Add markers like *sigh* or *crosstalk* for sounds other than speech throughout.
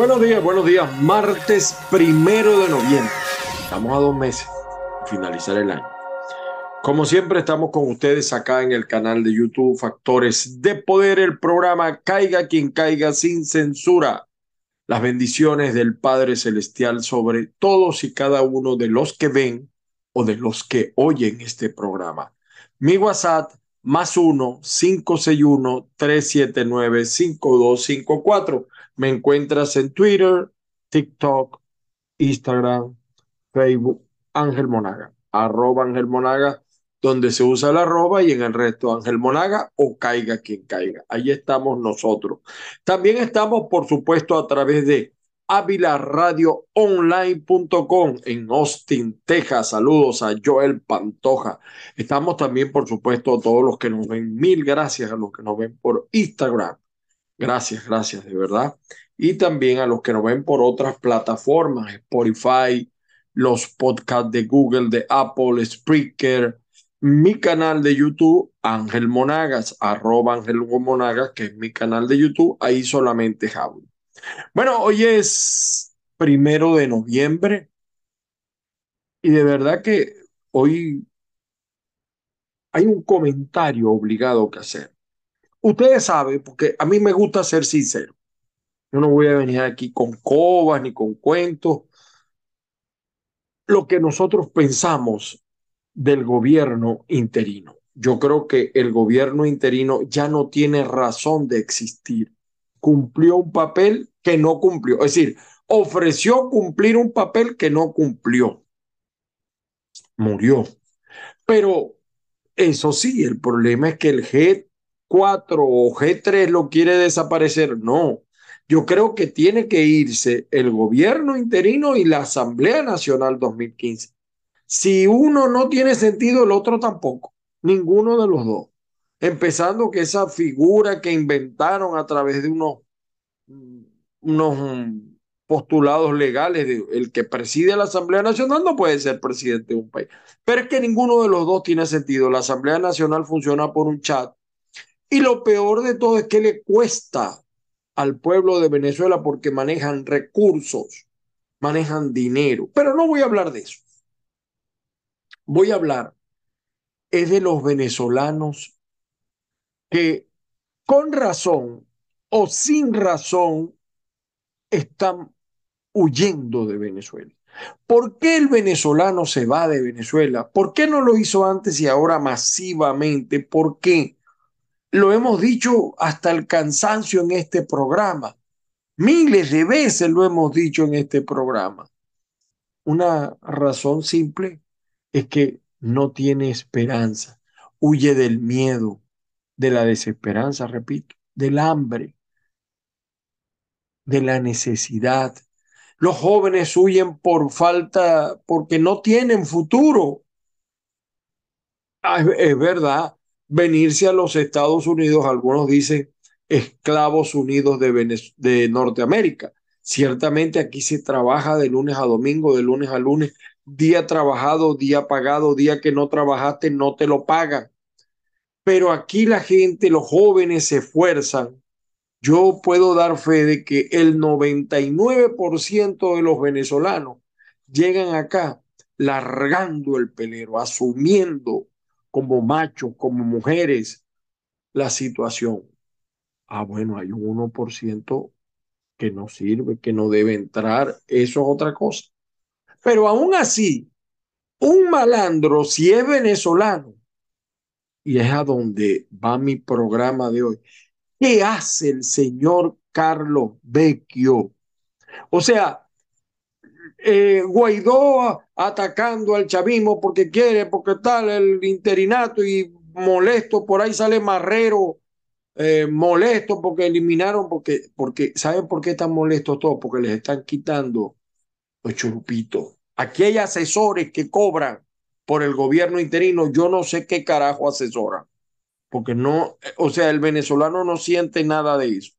Buenos días, buenos días. Martes primero de noviembre. Estamos a dos meses finalizar el año. Como siempre, estamos con ustedes acá en el canal de YouTube Factores de Poder, el programa Caiga quien caiga sin censura. Las bendiciones del Padre Celestial sobre todos y cada uno de los que ven o de los que oyen este programa. Mi WhatsApp más 1-561-379-5254. Me encuentras en Twitter, TikTok, Instagram, Facebook, Ángel Monaga, arroba Ángel Monaga, donde se usa la arroba y en el resto Ángel Monaga o caiga quien caiga. Ahí estamos nosotros. También estamos, por supuesto, a través de avilaradioonline.com en Austin, Texas. Saludos a Joel Pantoja. Estamos también, por supuesto, a todos los que nos ven. Mil gracias a los que nos ven por Instagram. Gracias, gracias, de verdad. Y también a los que nos ven por otras plataformas, Spotify, los podcasts de Google, de Apple, Spreaker, mi canal de YouTube, Ángel Monagas, arroba Ángel Monagas, que es mi canal de YouTube, ahí solamente hablo. Bueno, hoy es primero de noviembre y de verdad que hoy hay un comentario obligado que hacer. Ustedes saben, porque a mí me gusta ser sincero. Yo no voy a venir aquí con cobas ni con cuentos. Lo que nosotros pensamos del gobierno interino. Yo creo que el gobierno interino ya no tiene razón de existir. Cumplió un papel que no cumplió. Es decir, ofreció cumplir un papel que no cumplió. Murió. Pero eso sí, el problema es que el G4 o G3 lo quiere desaparecer. No. Yo creo que tiene que irse el gobierno interino y la Asamblea Nacional 2015. Si uno no tiene sentido, el otro tampoco. Ninguno de los dos. Empezando que esa figura que inventaron a través de unos unos postulados legales. el que preside la Asamblea Nacional no puede ser presidente de un país. Pero es que ninguno de los dos tiene sentido. La Asamblea Nacional funciona por un chat. Y lo peor de todo es que le cuesta al pueblo de Venezuela porque manejan recursos, manejan dinero. Pero no voy a hablar de eso. Voy a hablar es de los venezolanos que con razón o sin razón están huyendo de Venezuela. ¿Por qué el venezolano se va de Venezuela? ¿Por qué no lo hizo antes y ahora masivamente? ¿Por qué? Lo hemos dicho hasta el cansancio en este programa. Miles de veces lo hemos dicho en este programa. Una razón simple es que no tiene esperanza. Huye del miedo, de la desesperanza, repito, del hambre, de la necesidad. Los jóvenes huyen por falta, porque no tienen futuro. Ah, es, verdad, venirse a los Estados Unidos, algunos dicen esclavos unidos de, Norteamérica. Ciertamente aquí se trabaja de lunes a domingo, de lunes a lunes, día trabajado, día pagado, día que no trabajaste, no te lo pagan. Pero aquí la gente, los jóvenes se esfuerzan yo puedo dar fe de que el 99% de los venezolanos llegan acá largando el pelero, asumiendo como machos, como mujeres la situación. Ah, bueno, hay un 1% que no sirve, que no debe entrar, eso es otra cosa. Pero aún así, un malandro, si es venezolano, y es a donde va mi programa de hoy, ¿Qué hace el señor Carlos Vecchio? O sea, eh, Guaidó atacando al chavismo porque quiere, porque tal, el interinato y molesto, por ahí sale Marrero, eh, molesto porque eliminaron, porque, porque, ¿saben por qué están molestos todos? Porque les están quitando los churupitos. Aquí hay asesores que cobran por el gobierno interino, yo no sé qué carajo asesoran porque no, o sea, el venezolano no siente nada de eso.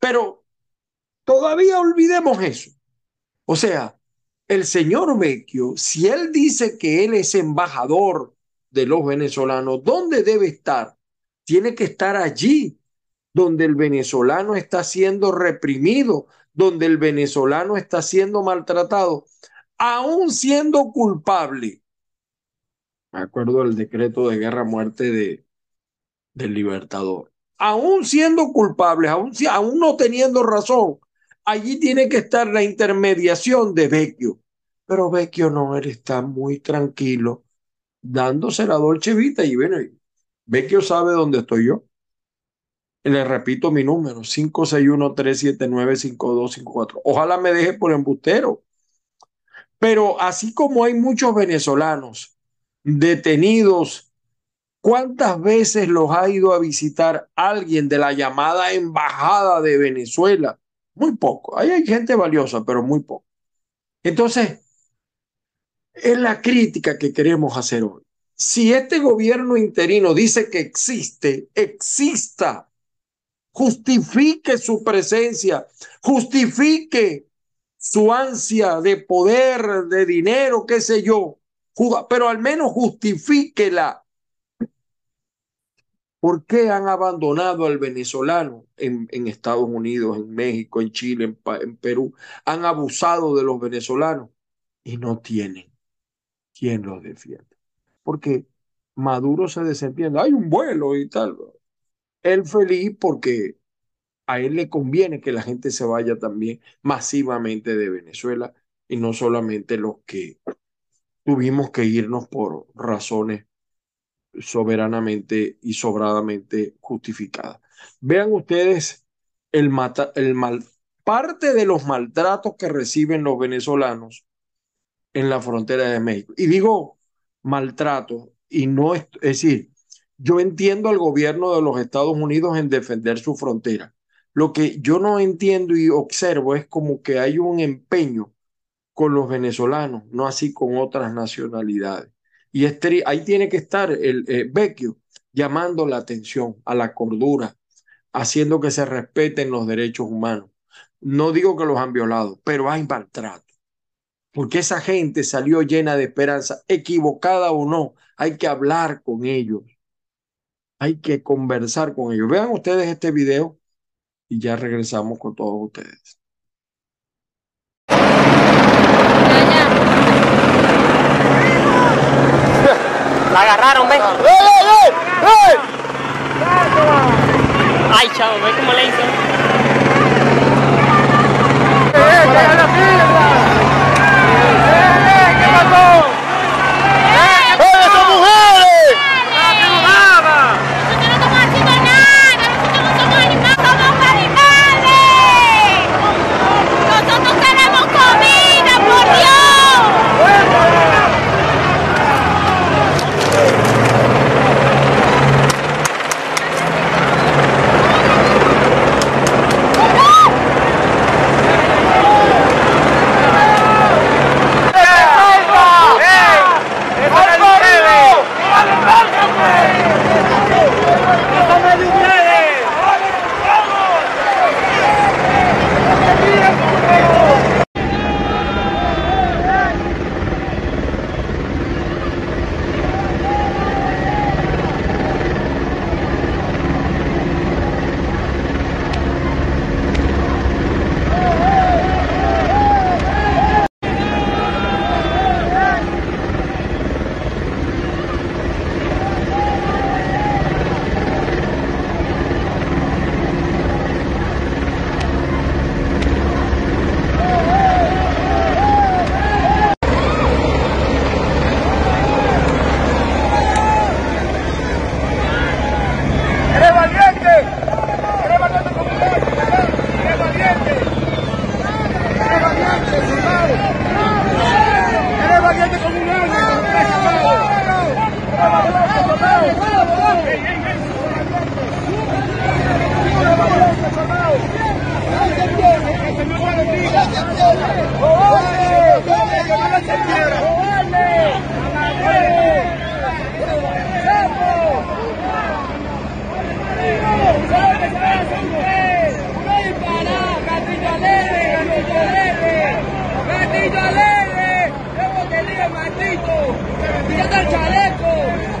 Pero todavía olvidemos eso. O sea, el señor Vecchio, si él dice que él es embajador de los venezolanos, ¿dónde debe estar? Tiene que estar allí donde el venezolano está siendo reprimido, donde el venezolano está siendo maltratado, aún siendo culpable. Me acuerdo del decreto de guerra muerte de, del libertador. Aún siendo culpables, aún, aún no teniendo razón, allí tiene que estar la intermediación de Vecchio. Pero Vecchio no, él está muy tranquilo, dándose la dolce vita y bueno, Vecchio sabe dónde estoy yo. Le repito mi número, 561-379-5254. Ojalá me deje por embustero. Pero así como hay muchos venezolanos detenidos, ¿cuántas veces los ha ido a visitar alguien de la llamada embajada de Venezuela? Muy poco. Ahí hay gente valiosa, pero muy poco. Entonces, es la crítica que queremos hacer hoy. Si este gobierno interino dice que existe, exista justifique su presencia, justifique su ansia de poder, de dinero, qué sé yo, pero al menos justifíquela. ¿Por qué han abandonado al venezolano en, Estados Unidos, en México, en Chile, en, Perú? Han abusado de los venezolanos y no tienen quien los defienda. Porque Maduro se desentiende, hay un vuelo y tal él feliz porque a él le conviene que la gente se vaya también masivamente de Venezuela y no solamente los que tuvimos que irnos por razones soberanamente y sobradamente justificadas. Vean ustedes el, el mal, parte de los maltratos que reciben los venezolanos en la frontera de México. Y digo maltrato, y no es, es decir, yo entiendo al gobierno de los Estados Unidos en defender su frontera. Lo que yo no entiendo y observo es como que hay un empeño con los venezolanos, no así con otras nacionalidades. Y ahí tiene que estar el eh, Vecchio llamando la atención a la cordura, haciendo que se respeten los derechos humanos. No digo que los han violado, pero hay maltrato. Porque esa gente salió llena de esperanza, equivocada o no, hay que hablar con ellos hay que conversar con ellos. Vean ustedes este video y ya regresamos con todos ustedes. La agarraron, ¿ves? Ay, chavo, ¿ves cómo le hizo? ¿Qué pasó? El chaleco!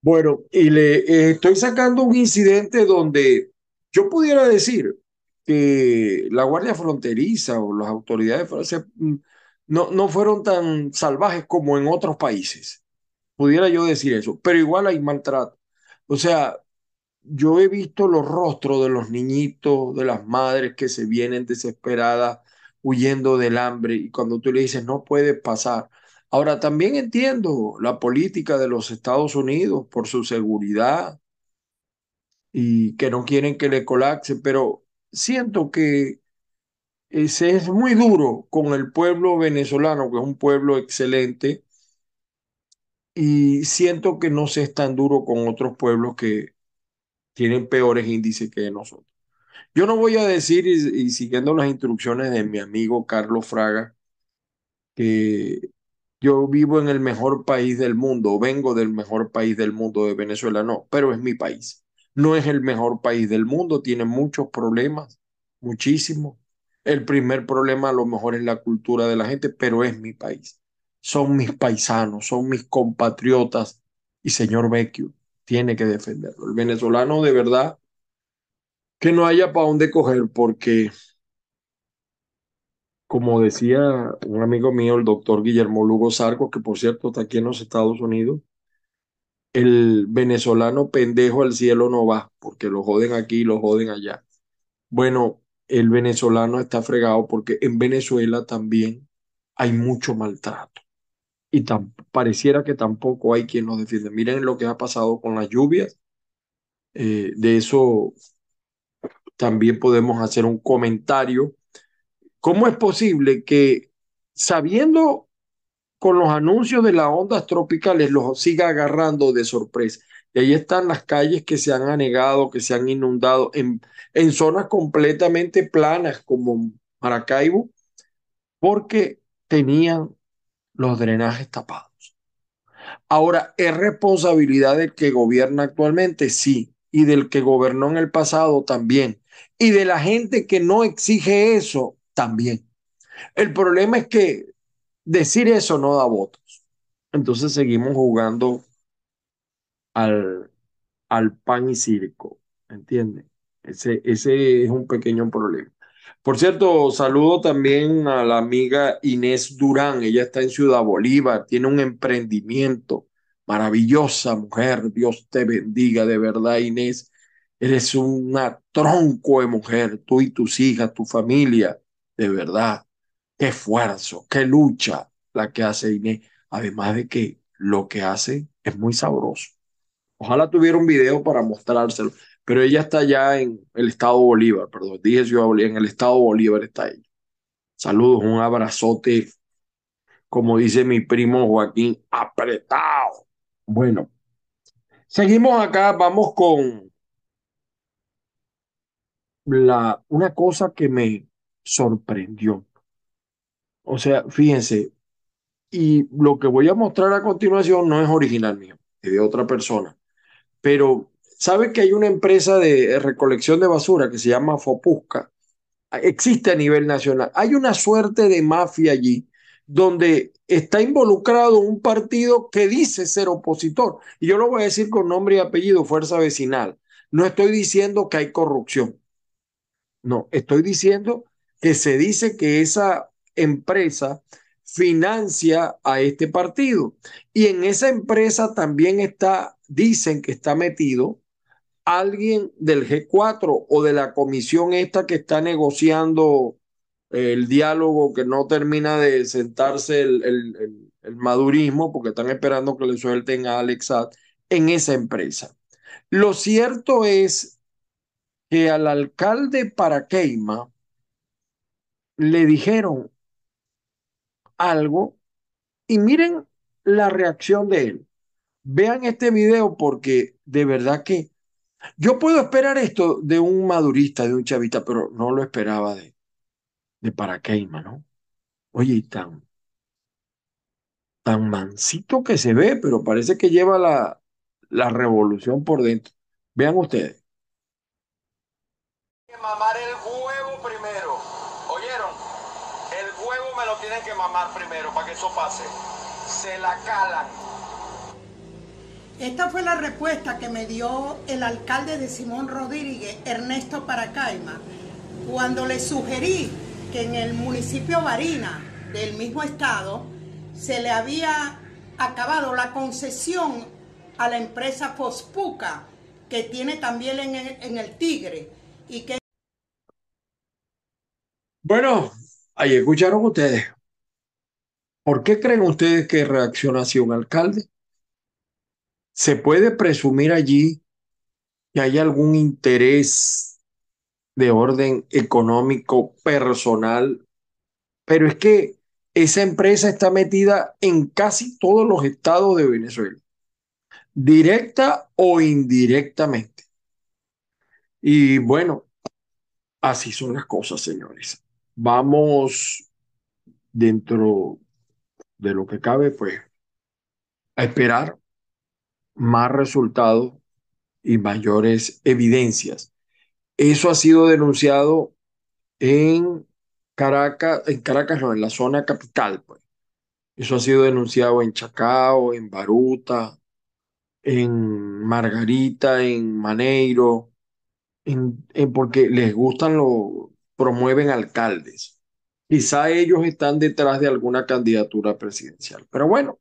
Bueno, y le eh, estoy sacando un incidente donde yo pudiera decir que la Guardia Fronteriza o las autoridades francesas mm, no, no fueron tan salvajes como en otros países. Pudiera yo decir eso, pero igual hay maltrato. O sea, yo he visto los rostros de los niñitos, de las madres que se vienen desesperadas, huyendo del hambre, y cuando tú le dices, no puede pasar. Ahora, también entiendo la política de los Estados Unidos por su seguridad y que no quieren que le colapse, pero siento que ese es muy duro con el pueblo venezolano, que es un pueblo excelente, y siento que no se es tan duro con otros pueblos que tienen peores índices que nosotros. Yo no voy a decir, y, siguiendo las instrucciones de mi amigo Carlos Fraga, que yo vivo en el mejor país del mundo, vengo del mejor país del mundo de Venezuela, no, pero es mi país. No es el mejor país del mundo, tiene muchos problemas, muchísimos. El primer problema a lo mejor es la cultura de la gente, pero es mi país. Son mis paisanos, son mis compatriotas y señor Vecchio tiene que defenderlo. El venezolano de verdad que no haya para dónde coger porque, como decía un amigo mío, el doctor Guillermo Lugo Sarco, que por cierto está aquí en los Estados Unidos, el venezolano pendejo al cielo no va, porque lo joden aquí y lo joden allá. Bueno, el venezolano está fregado porque en Venezuela también hay mucho maltrato y pareciera que tampoco hay quien nos defiende. Miren lo que ha pasado con las lluvias. Eh, de eso también podemos hacer un comentario. ¿Cómo es posible que sabiendo con los anuncios de las ondas tropicales los siga agarrando de sorpresa? Y ahí están las calles que se han anegado, que se han inundado en, en zonas completamente planas como Maracaibo, porque tenían los drenajes tapados. Ahora, ¿es responsabilidad del que gobierna actualmente? Sí. Y del que gobernó en el pasado también. Y de la gente que no exige eso también. El problema es que decir eso no da votos. Entonces seguimos jugando al, al pan y circo. ¿Entiendes? Ese, ese es un pequeño problema. Por cierto, saludo también a la amiga Inés Durán. Ella está en Ciudad Bolívar, tiene un emprendimiento. Maravillosa mujer, Dios te bendiga de verdad, Inés. Eres una tronco de mujer, tú y tus hijas, tu familia, de verdad. Qué esfuerzo, qué lucha la que hace Inés. Además de que lo que hace es muy sabroso. Ojalá tuviera un video para mostrárselo pero ella está ya en el estado Bolívar, perdón, dije Ciudad Bolívar, en el estado Bolívar está ella. Saludos, un abrazote, como dice mi primo Joaquín, apretado. Bueno, seguimos acá, vamos con la, una cosa que me sorprendió. O sea, fíjense, y lo que voy a mostrar a continuación no es original mío, es de otra persona, pero ¿Sabe que hay una empresa de recolección de basura que se llama Fopusca? Existe a nivel nacional. Hay una suerte de mafia allí donde está involucrado un partido que dice ser opositor. Y yo lo voy a decir con nombre y apellido, Fuerza Vecinal. No estoy diciendo que hay corrupción. No, estoy diciendo que se dice que esa empresa financia a este partido. Y en esa empresa también está, dicen que está metido alguien del G4 o de la comisión esta que está negociando el diálogo que no termina de sentarse el, el, madurismo porque están esperando que le suelten a Alexat en esa empresa. Lo cierto es que al alcalde Paraqueima le dijeron algo y miren la reacción de él. Vean este video porque de verdad que yo puedo esperar esto de un madurista, de un chavista, pero no lo esperaba de, de Paraqueima, ¿no? Oye, tan, tan mansito que se ve, pero parece que lleva la, la revolución por dentro. Vean ustedes. Mamar el huevo primero. ¿Oyeron? El huevo me lo tienen que mamar primero para que eso pase. Se la calan Esta fue la respuesta que me dio el alcalde de Simón Rodríguez, Ernesto Paracaima, cuando le sugerí que en el municipio Barina del mismo estado se le había acabado la concesión a la empresa Fospuca, que tiene también en el, Tigre, y que... Bueno, ahí escucharon ustedes. ¿Por qué creen ustedes que reacciona así un alcalde? ¿Se puede presumir allí que hay algún interés de orden económico personal? Pero es que esa empresa está metida en casi todos los estados de Venezuela, directa o indirectamente. Y bueno, así son las cosas, señores. Vamos dentro de lo que cabe, pues, a esperar más resultados y mayores evidencias. Eso ha sido denunciado en Caracas, en Caracas no, en la zona capital, pues. Eso ha sido denunciado en Chacao, en Baruta, en Margarita, en Maneiro, en, porque les gustan lo, promueven alcaldes. Quizá ellos están detrás de alguna candidatura presidencial. Pero bueno,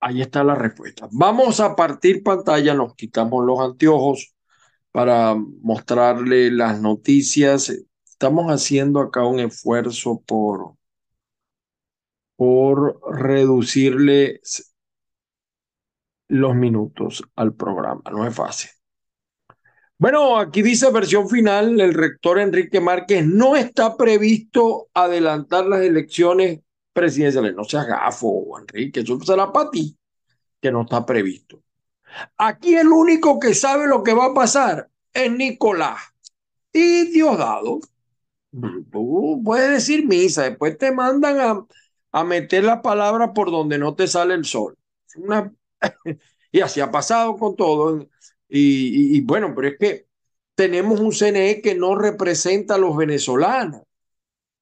Ahí está la respuesta. Vamos a partir pantalla, nos quitamos los anteojos para mostrarle las noticias. Estamos haciendo acá un esfuerzo por, por reducirle los minutos al programa. No es fácil. Bueno, aquí dice versión final, el rector Enrique Márquez no está previsto adelantar las elecciones presidenciales. No seas gafo, Enrique, eso será para ti, que no está previsto. Aquí el único que sabe lo que va a pasar es Nicolás. Y Diosdado, tú puedes decir misa, después te mandan a, a meter la palabra por donde no te sale el sol. *laughs* Y así ha pasado con todo. Y, y bueno, pero es que tenemos un CNE que no representa a los venezolanos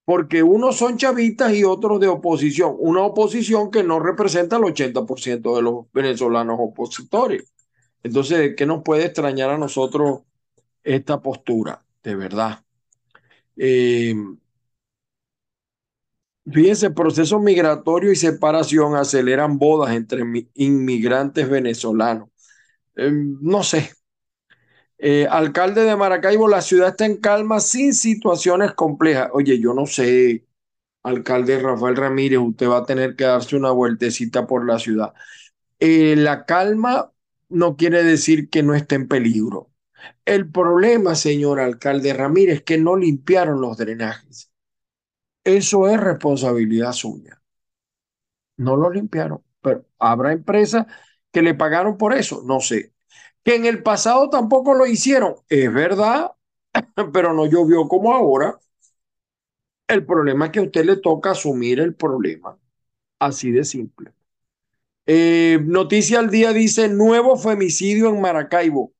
porque unos son chavistas y otros de oposición, una oposición que no representa al 80% de los venezolanos opositores. Entonces, ¿qué nos puede extrañar a nosotros esta postura? De verdad. Eh, fíjense, proceso migratorio y separación aceleran bodas entre inmigrantes venezolanos. Eh, no sé, eh, alcalde de Maracaibo, la ciudad está en calma sin situaciones complejas. Oye, yo no sé, alcalde Rafael Ramírez, usted va a tener que darse una vueltecita por la ciudad. Eh, la calma no quiere decir que no esté en peligro. El problema, señor alcalde Ramírez, es que no limpiaron los drenajes. Eso es responsabilidad suya. No lo limpiaron, pero habrá empresas que le pagaron por eso, no sé que en el pasado tampoco lo hicieron. Es verdad, *laughs* pero no llovió como ahora. El problema es que a usted le toca asumir el problema. Así de simple. Eh, noticia al día dice nuevo femicidio en Maracaibo.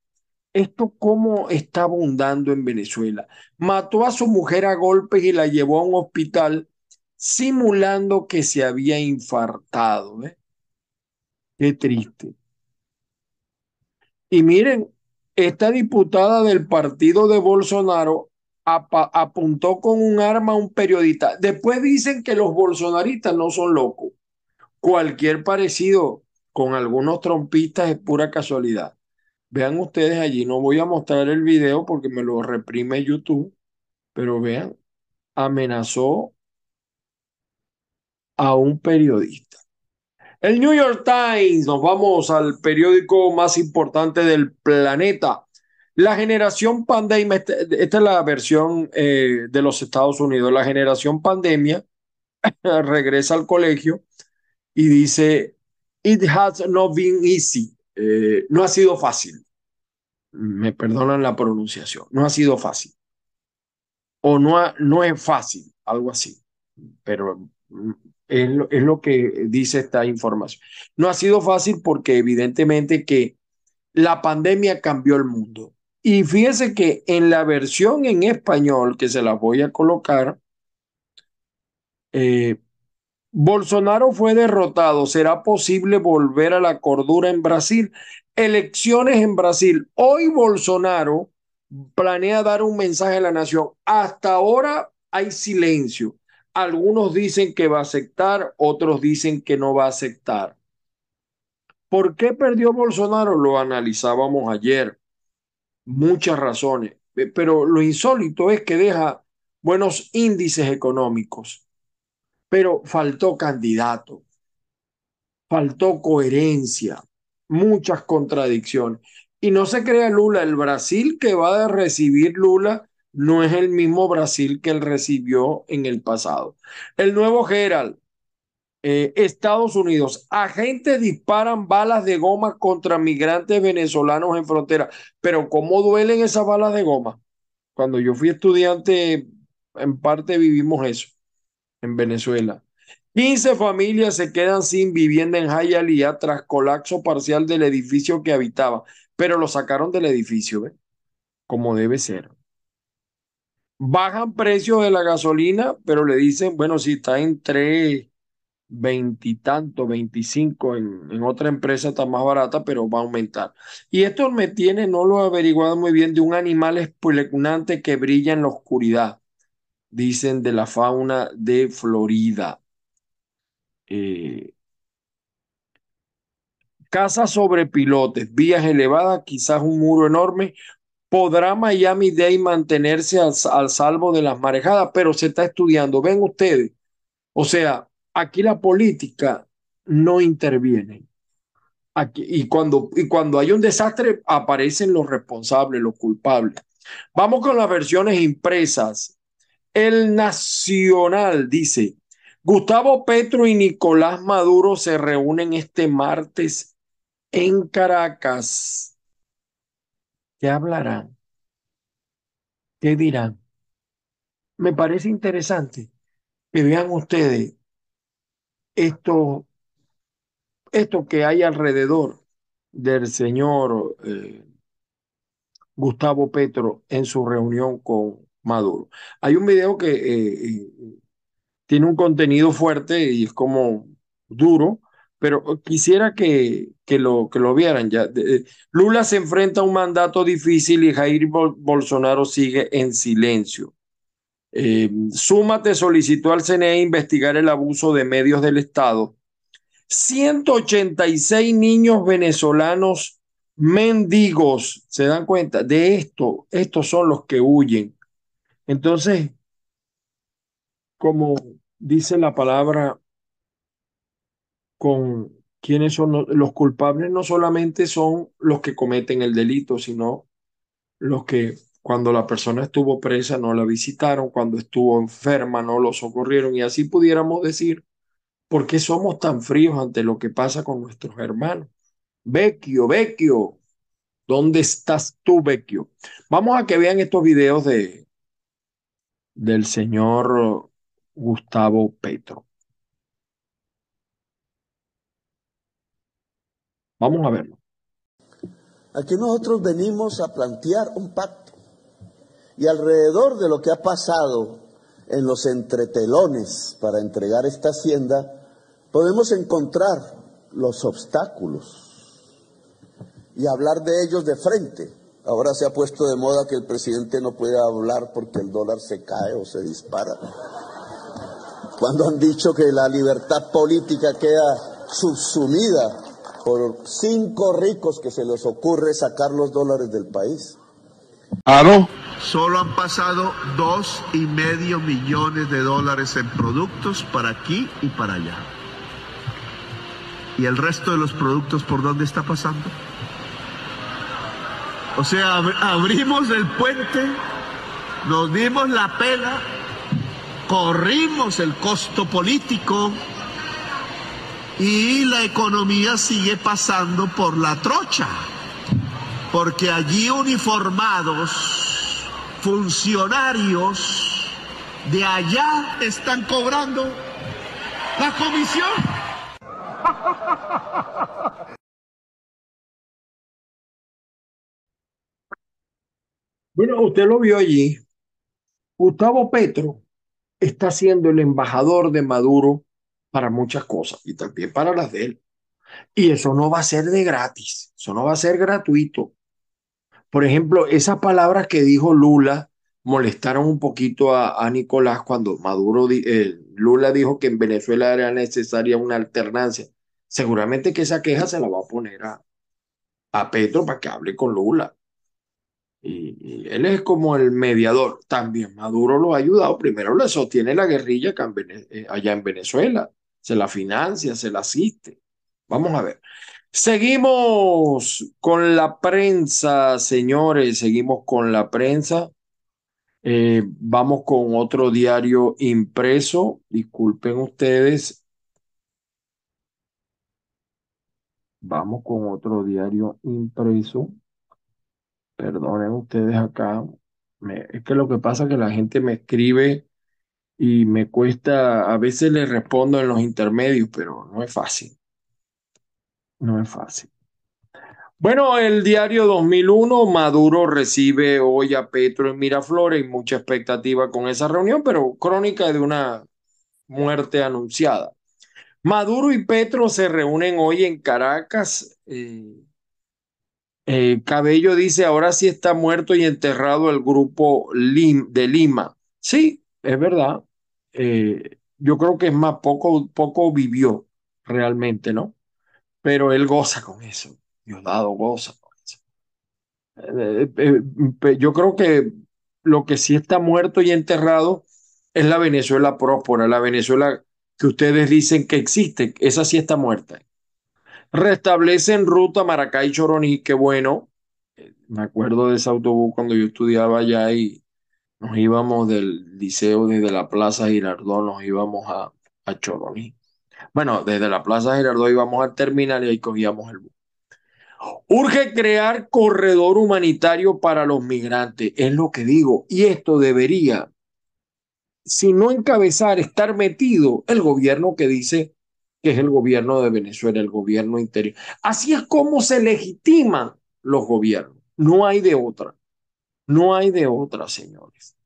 ¿Esto cómo está abundando en Venezuela? Mató a su mujer a golpes y la llevó a un hospital simulando que se había infartado. ¿eh? Qué triste. Y miren, esta diputada del partido de Bolsonaro apuntó con un arma a un periodista. Después dicen que los bolsonaristas no son locos. Cualquier parecido con algunos trompistas es pura casualidad. Vean ustedes allí, no voy a mostrar el video porque me lo reprime YouTube, pero vean, amenazó a un periodista. El New York Times, nos vamos al periódico más importante del planeta. La generación pandemia, este, esta es la versión eh, de los Estados Unidos, la generación pandemia *laughs* regresa al colegio y dice, it has not been easy, eh, no ha sido fácil. Me perdonan la pronunciación, no ha sido fácil. O no, no es fácil, algo así. Pero mm, es lo, que dice esta información. No ha sido fácil porque evidentemente que la pandemia cambió el mundo. Y fíjese que en la versión en español, que se la voy a colocar, eh, Bolsonaro fue derrotado. ¿Será posible volver a la cordura en Brasil? Elecciones en Brasil. Hoy Bolsonaro planea dar un mensaje a la nación. Hasta ahora hay silencio. Algunos dicen que va a aceptar, otros dicen que no va a aceptar. ¿Por qué perdió Bolsonaro? Lo analizábamos ayer. Muchas razones. Pero lo insólito es que deja buenos índices económicos, pero faltó candidato, faltó coherencia, muchas contradicciones. Y no se crea Lula, el Brasil que va a recibir Lula no es el mismo Brasil que él recibió en el pasado. El nuevo Gerald, eh, Estados Unidos, agentes disparan balas de goma contra migrantes venezolanos en frontera. Pero ¿cómo duelen esas balas de goma? Cuando yo fui estudiante, en parte vivimos eso en Venezuela. 15 familias se quedan sin vivienda en Hialeah tras colapso parcial del edificio que habitaba, pero lo sacaron del edificio, ¿ve? Como debe ser bajan precios de la gasolina, pero le dicen, bueno, si está en tres veintitantos, veinticinco, en, en otra empresa está más barata, pero va a aumentar. Y esto me tiene, no lo he averiguado muy bien, de un animal espeluznante que brilla en la oscuridad, dicen de la fauna de Florida. Eh, casas sobre pilotes, vías elevadas, quizás un muro enorme, ¿Podrá Miami-Dade mantenerse al, salvo de las marejadas? Pero se está estudiando. Ven ustedes. O sea, aquí la política no interviene. Aquí, y, cuando, y cuando hay un desastre aparecen los responsables, los culpables. Vamos con las versiones impresas. El Nacional dice, Gustavo Petro y Nicolás Maduro se reúnen este martes en Caracas ¿Qué hablarán? ¿Qué dirán? Me parece interesante que vean ustedes esto, esto que hay alrededor del señor eh, Gustavo Petro en su reunión con Maduro. Hay un video que eh, eh, tiene un contenido fuerte y es como duro, pero quisiera que, que, lo, que lo vieran ya. Lula se enfrenta a un mandato difícil y Jair Bolsonaro sigue en silencio. Eh, Súmate solicitó al CNE investigar el abuso de medios del Estado. 186 niños venezolanos mendigos, ¿se dan cuenta? De esto, estos son los que huyen. Entonces, como dice la palabra con quiénes son los, culpables, no solamente son los que cometen el delito, sino los que cuando la persona estuvo presa no la visitaron, cuando estuvo enferma no lo socorrieron y así pudiéramos decir, ¿por qué somos tan fríos ante lo que pasa con nuestros hermanos? Vecchio, Vecchio, ¿dónde estás tú, Vecchio? Vamos a que vean estos videos de, del señor Gustavo Petro. Vamos a verlo. Aquí nosotros venimos a plantear un pacto. Y alrededor de lo que ha pasado en los entretelones para entregar esta hacienda, podemos encontrar los obstáculos y hablar de ellos de frente. Ahora se ha puesto de moda que el presidente no puede hablar porque el dólar se cae o se dispara. Cuando han dicho que la libertad política queda subsumida por cinco ricos que se les ocurre sacar los dólares del país. ¿Aló? Solo han pasado dos y medio millones de dólares en productos para aquí y para allá. ¿Y el resto de los productos por dónde está pasando? O sea, abrimos el puente, nos dimos la pena, corrimos el costo político, y la economía sigue pasando por la trocha, porque allí uniformados, funcionarios de allá están cobrando la comisión. Bueno, usted lo vio allí. Gustavo Petro está siendo el embajador de Maduro para muchas cosas y también para las de él. Y eso no va a ser de gratis, eso no va a ser gratuito. Por ejemplo, esas palabras que dijo Lula molestaron un poquito a, Nicolás cuando Maduro, eh, Lula dijo que en Venezuela era necesaria una alternancia. Seguramente que esa queja se la va a poner a, a Petro para que hable con Lula. Y, él es como el mediador. También Maduro lo ha ayudado. Primero le sostiene la guerrilla eh, allá en Venezuela. Se la financia, se la asiste. Vamos a ver. Seguimos con la prensa, señores. Seguimos con la prensa. Eh, vamos con otro diario impreso. Disculpen ustedes. Vamos con otro diario impreso. Perdonen ustedes acá. es que lo que pasa es que la gente me escribe y me cuesta, a veces le respondo en los intermedios, pero no es fácil. No es fácil. Bueno, el diario 2001, Maduro recibe hoy a Petro en Miraflores, mucha expectativa con esa reunión, pero crónica de una muerte anunciada. Maduro y Petro se reúnen hoy en Caracas. Eh, eh, Cabello dice, ahora sí está muerto y enterrado el grupo de Lima. Sí, es verdad. Eh, yo creo que es más, poco, poco vivió realmente, ¿no? Pero él goza con eso. Diosdado goza con eso. Eh, yo creo que lo que sí está muerto y enterrado es la Venezuela próspera, la Venezuela que ustedes dicen que existe, esa sí está muerta. Restablecen ruta Maracay Choroní, qué bueno. Me acuerdo de ese autobús cuando yo estudiaba allá y nos íbamos del liceo desde la Plaza Girardot, nos íbamos a, a Choroní. Bueno, desde la Plaza Girardot íbamos al terminal y ahí cogíamos el bus. Urge crear corredor humanitario para los migrantes, es lo que digo, y esto debería, si no encabezar, estar metido el gobierno que dice que es el gobierno de Venezuela, el gobierno interior. Así es como se legitiman los gobiernos. No hay de otra. No hay de otra, señores.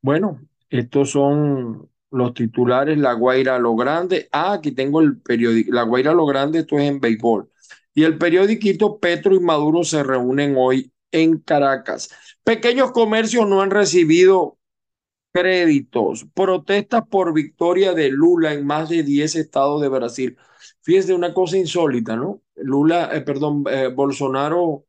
Bueno, estos son los titulares La Guaira Lo Grande. Ah, aquí tengo el periódico. La Guaira Lo Grande, esto es en béisbol. Y el periodiquito Petro y Maduro se reúnen hoy en Caracas. Pequeños comercios no han recibido créditos, protestas por victoria de Lula en más de 10 estados de Brasil. Fíjense una cosa insólita, ¿no? Lula, eh, perdón, eh, Bolsonaro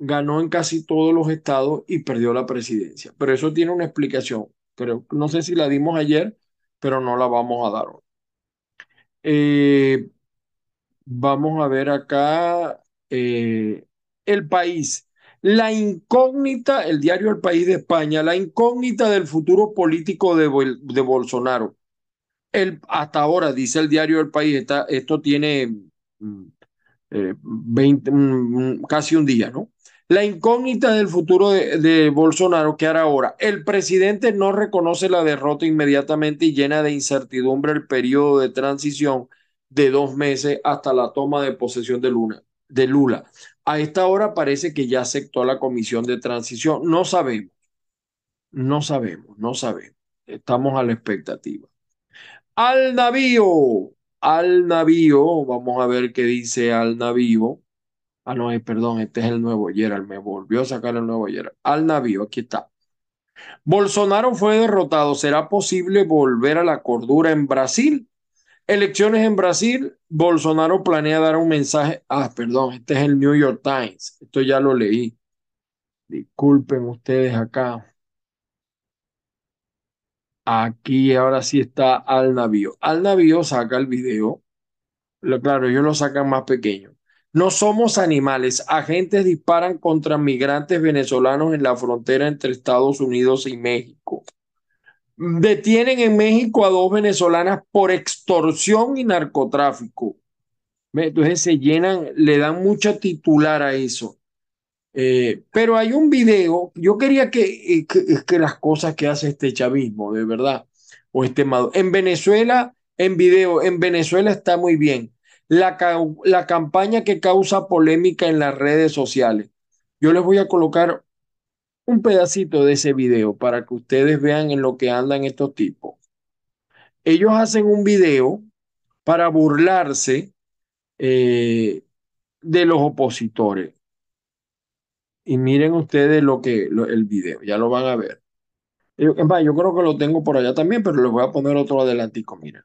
ganó en casi todos los estados y perdió la presidencia. Pero eso tiene una explicación. Pero no sé si la dimos ayer, pero no la vamos a dar hoy. Eh, vamos a ver acá el país. La incógnita, el diario El País de España, la incógnita del futuro político de, de Bolsonaro. El, hasta ahora, dice el diario El País, esto tiene 20, mm, eh, casi un día, ¿no? La incógnita del futuro de, de, Bolsonaro, ¿qué hará ahora? El presidente no reconoce la derrota inmediatamente y llena de incertidumbre el periodo de transición de dos meses hasta la toma de posesión de, Luna, de Lula. A esta hora parece que ya aceptó la comisión de transición. No sabemos, no sabemos, no sabemos. Estamos a la expectativa. Al navío, al navío, vamos a ver qué dice al navío. Ah, no, eh, perdón, este es el nuevo Gerald, me volvió a sacar el nuevo Gerald. Al navío, aquí está. Bolsonaro fue derrotado. ¿Será posible volver a la cordura en Brasil? Elecciones en Brasil, Bolsonaro planea dar un mensaje. Ah, perdón, este es el New York Times. Esto ya lo leí. Disculpen ustedes acá. Aquí ahora sí está al navío. Al navío saca el video. Claro, ellos lo sacan más pequeño. No somos animales. Agentes disparan contra migrantes venezolanos en la frontera entre Estados Unidos y México. Detienen en México a dos venezolanas por extorsión y narcotráfico. Entonces se llenan, le dan mucha titular a eso. Eh, pero hay un video, yo quería que, eh, que, las cosas que hace este chavismo, de verdad, o este en Venezuela, en video, en Venezuela está muy bien. La, la campaña que causa polémica en las redes sociales. Yo les voy a colocar un pedacito de ese video para que ustedes vean en lo que andan estos tipos. Ellos hacen un video para burlarse eh, de los opositores. Y miren ustedes lo que lo- el video, ya lo van a ver. Yo, más, yo creo que lo tengo por allá también, pero les voy a poner otro adelantico, miren.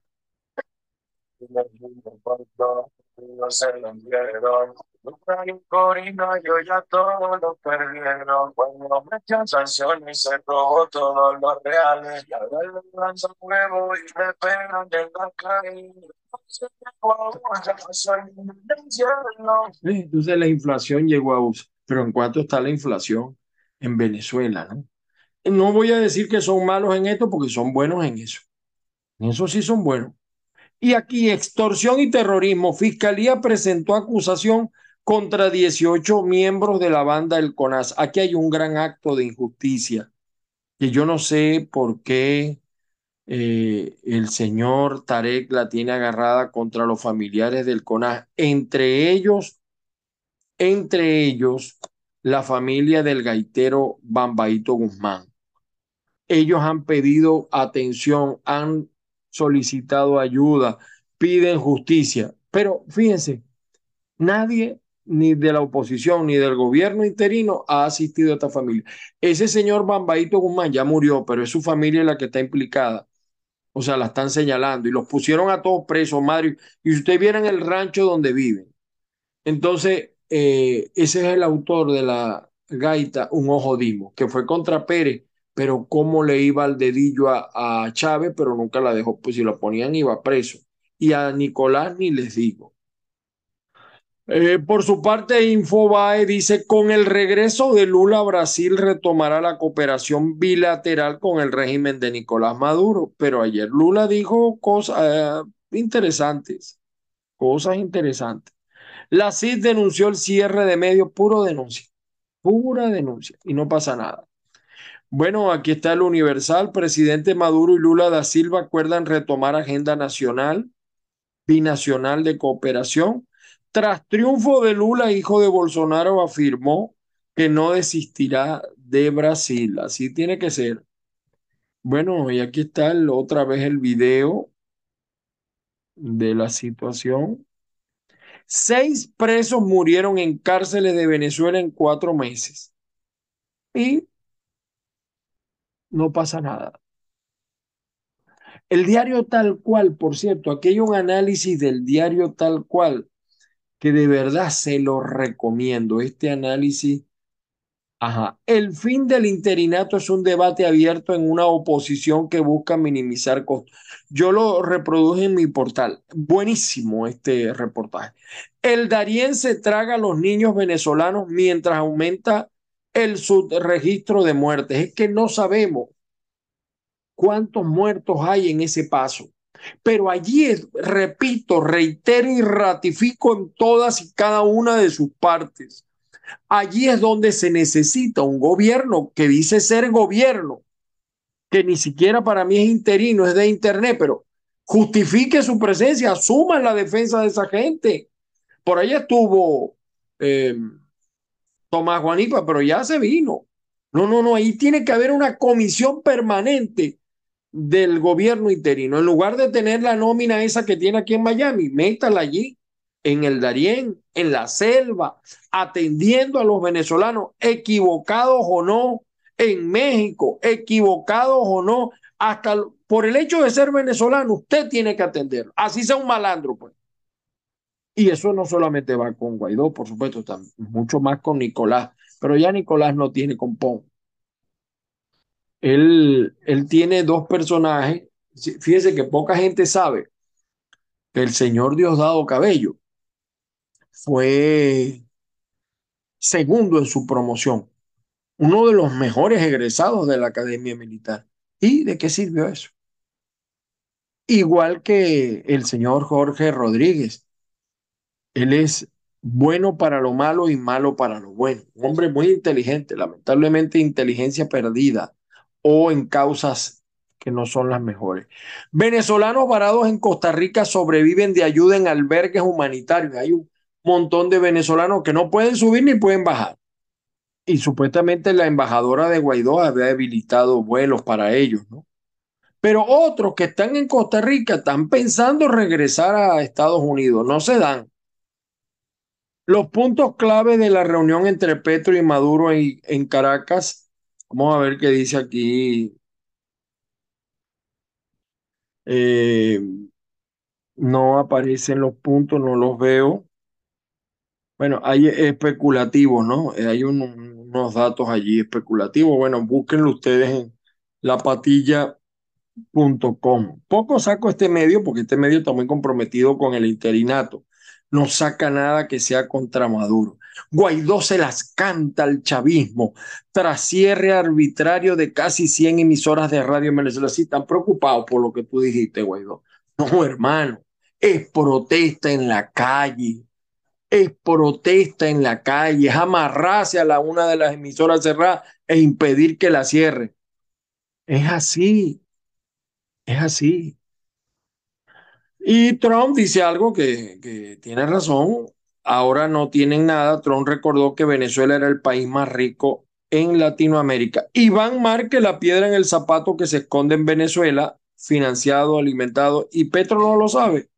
No se lo dieron. Nunca hay un corino, yo ya todo lo perdieron. Cuando me echan sanciones, se robó todos los reales. Y ahora le lanzan huevo y me pegan en la calle. Ya soy un infierno. ¿Ves? Entonces la inflación llegó a US. Pero ¿en cuánto está la inflación en Venezuela, no? No voy a decir que son malos en esto porque son buenos en eso. En eso sí son buenos. Y aquí, extorsión y terrorismo. Fiscalía presentó acusación contra 18 miembros de la banda El CONAS. Aquí hay un gran acto de injusticia que yo no sé por qué eh, el señor Tarek la tiene agarrada contra los familiares del CONAS. Entre ellos, entre ellos, la familia del gaitero Bambaito Guzmán. Ellos han pedido atención, han solicitado ayuda, piden justicia. Pero fíjense, nadie, ni de la oposición, ni del gobierno interino, ha asistido a esta familia. Ese señor Bambaito Guzmán ya murió, pero es su familia la que está implicada. O sea, la están señalando y los pusieron a todos presos, madre. Y ustedes vieran el rancho donde viven. Entonces, eh, ese es el autor de la gaita Un Ojo Dimo, que fue contra Pérez, pero cómo le iba al dedillo a, a Chávez, pero nunca la dejó, pues si lo ponían iba preso. Y a Nicolás ni les digo. Eh, por su parte, Infobae dice, con el regreso de Lula, Brasil retomará la cooperación bilateral con el régimen de Nicolás Maduro. Pero ayer Lula dijo cosas eh, interesantes, cosas interesantes. La CID denunció el cierre de medios, puro denuncia, pura denuncia, y no pasa nada. Bueno, aquí está el Universal. Presidente Maduro y Lula da Silva acuerdan retomar agenda nacional, binacional de cooperación. Tras triunfo de Lula, hijo de Bolsonaro, afirmó que no desistirá de Brasil. Así tiene que ser. Bueno, y aquí está otra vez el video de la situación. Seis presos murieron en cárceles de Venezuela en cuatro meses. Y no pasa nada. El diario tal cual, por cierto, aquí hay un análisis del diario tal cual que de verdad se lo recomiendo. Este análisis, ajá. El fin del interinato es un debate abierto en una oposición que busca minimizar costos. Yo lo reproduje en mi portal. Buenísimo este reportaje. El Darién se traga a los niños venezolanos mientras aumenta el subregistro de muertes. Es que no sabemos cuántos muertos hay en ese paso. Pero allí, es, repito, reitero y ratifico en todas y cada una de sus partes. Allí es donde se necesita un gobierno que dice ser gobierno, que ni siquiera para mí es interino, es de internet, pero justifique su presencia, asuma la defensa de esa gente. Por ahí estuvo eh, Tomás Juanipa, pero ya se vino. No, no, no, ahí tiene que haber una comisión permanente del gobierno interino. En lugar de tener la nómina esa que tiene aquí en Miami, métala allí, en el Darién, en la selva, atendiendo a los venezolanos, equivocados o no, en México, equivocados o no, hasta por el hecho de ser venezolano, usted tiene que atenderlo. Así sea un malandro, pues. Y eso no solamente va con Guaidó, por supuesto, también, mucho más con Nicolás, pero ya Nicolás no tiene compón. Él, él tiene dos personajes. Fíjese que poca gente sabe que el señor Diosdado Cabello fue segundo en su promoción, uno de los mejores egresados de la Academia Militar. ¿Y de qué sirvió eso? Igual que el señor Jorge Rodríguez. Él es bueno para lo malo y malo para lo bueno. Un hombre muy inteligente, lamentablemente inteligencia perdida o en causas que no son las mejores. Venezolanos varados en Costa Rica sobreviven de ayuda en albergues humanitarios. Hay un montón de venezolanos que no pueden subir ni pueden bajar. Y supuestamente la embajadora de Guaidó había habilitado vuelos para ellos, ¿no? Pero otros que están en Costa Rica están pensando regresar a Estados Unidos, no se dan. Los puntos clave de la reunión entre Petro y Maduro en, Caracas, vamos a ver qué dice aquí. Eh, no aparecen los puntos, no los veo. Bueno, hay especulativos, ¿no? Eh, hay un- unos datos allí especulativos. Bueno, búsquenlo ustedes en lapatilla.com. Poco saco este medio porque este medio está muy comprometido con el interinato. No saca nada que sea contra Maduro. Guaidó se las canta al chavismo tras cierre arbitrario de casi 100 emisoras de radio en Venezuela. Sí, están preocupados por lo que tú dijiste, Guaidó. No, hermano, es protesta en la calle es protesta en la calle, es amarrarse a la una de las emisoras cerradas e impedir que la cierre. Es así, es así. Y Trump dice algo que, que tiene razón. Ahora no tienen nada. Trump recordó que Venezuela era el país más rico en Latinoamérica. Iván Márquez, la piedra en el zapato que se esconde en Venezuela, financiado, alimentado, y Petro no lo sabe.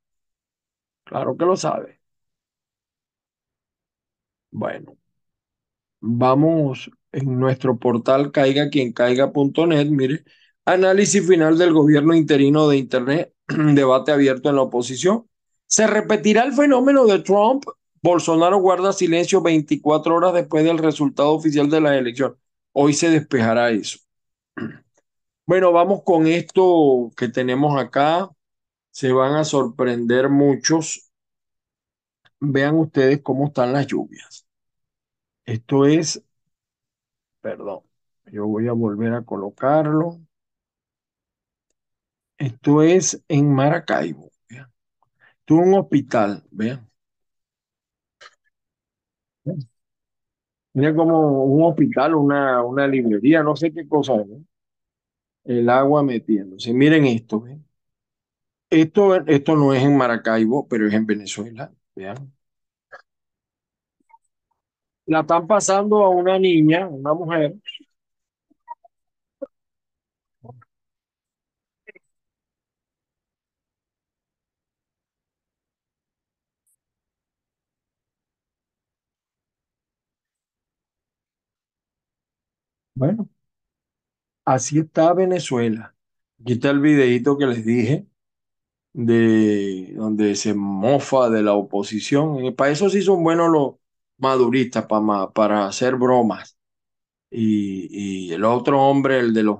Claro que lo sabe. Bueno. Vamos en nuestro portal caigaquiencaiga.net, mire, análisis final del gobierno interino de Internet, *clears throat* debate abierto en la oposición. ¿Se repetirá el fenómeno de Trump? Bolsonaro guarda silencio 24 horas después del resultado oficial de la elección. Hoy se despejará eso. *clears throat* Bueno, vamos con esto que tenemos acá. Se van a sorprender muchos. Vean ustedes cómo están las lluvias. Esto es Perdón, yo voy a volver a colocarlo. Esto es en Maracaibo. Vean. Esto es un hospital, vean. Mira como un hospital, una, una librería, no sé qué cosa es. El agua metiéndose. Miren esto, ¿ven? Esto, esto no es en Maracaibo, pero es en Venezuela. Vean. La están pasando a una niña, una mujer. Bueno, así está Venezuela. Aquí está el videito que les dije de donde se mofa de la oposición. Eh, Para eso sí son buenos los maduristas, para, para hacer bromas. Y, y el otro hombre, el de los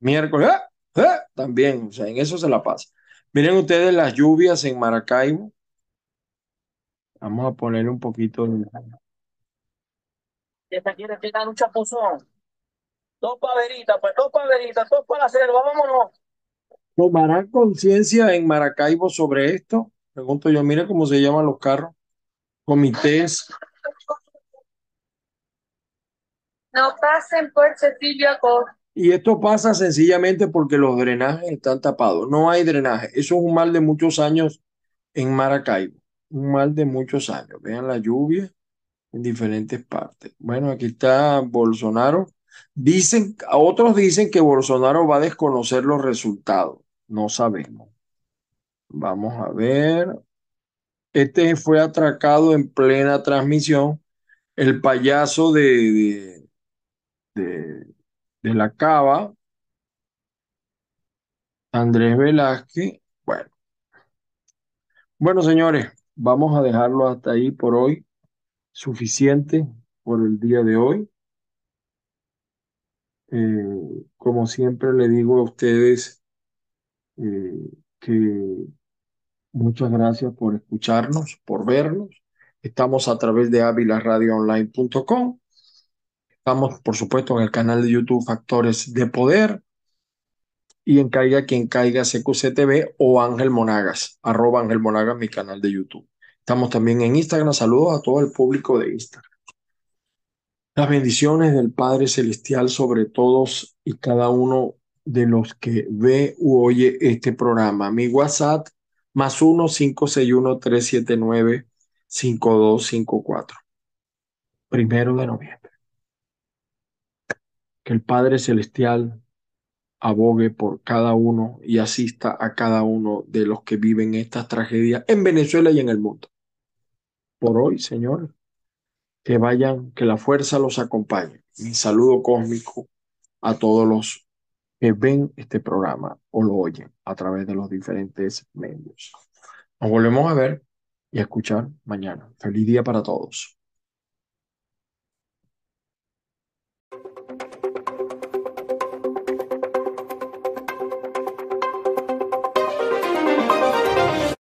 miércoles, ¡ah! ¡ah! también, o sea, en eso se la pasa. Miren ustedes las lluvias en Maracaibo. Vamos a ponerle un poquito de... Esta quiere. Dos pues dos paveritas, dos para vámonos. ¿Tomarán conciencia en Maracaibo sobre esto? Pregunto yo, mire cómo se llaman los carros. Comités. No pasen por Cecilio Acosta. Y esto pasa sencillamente porque los drenajes están tapados. No hay drenaje. Eso es un mal de muchos años en Maracaibo. Un mal de muchos años. Vean la lluvia en diferentes partes. Bueno, aquí está Bolsonaro. Dicen, otros dicen que Bolsonaro va a desconocer los resultados. No sabemos. Vamos a ver. Este fue atracado en plena transmisión. El payaso de, de, de, la cava, Andrés Velázquez. Bueno, bueno, señores, vamos a dejarlo hasta ahí por hoy. Suficiente por el día de hoy. Eh, como siempre le digo a ustedes eh, que muchas gracias por escucharnos, por vernos. Estamos a través de avilaradioonline.com. Estamos, por supuesto, en el canal de YouTube Factores de Poder y en Caiga Quien Caiga CQCTV o Ángel Monagas, arroba Ángel Monagas, mi canal de YouTube. Estamos también en Instagram. Saludos a todo el público de Instagram. Las bendiciones del Padre Celestial sobre todos y cada uno de los que ve u oye este programa. Mi WhatsApp más 1-561-379-5254. Primero de noviembre. Que el Padre Celestial abogue por cada uno y asista a cada uno de los que viven estas tragedias en Venezuela y en el mundo. Por hoy, Señor, que vayan, que la fuerza los acompañe. Mi saludo cósmico a todos los que ven este programa o lo oyen a través de los diferentes medios. Nos volvemos a ver y a escuchar mañana. Feliz día para todos.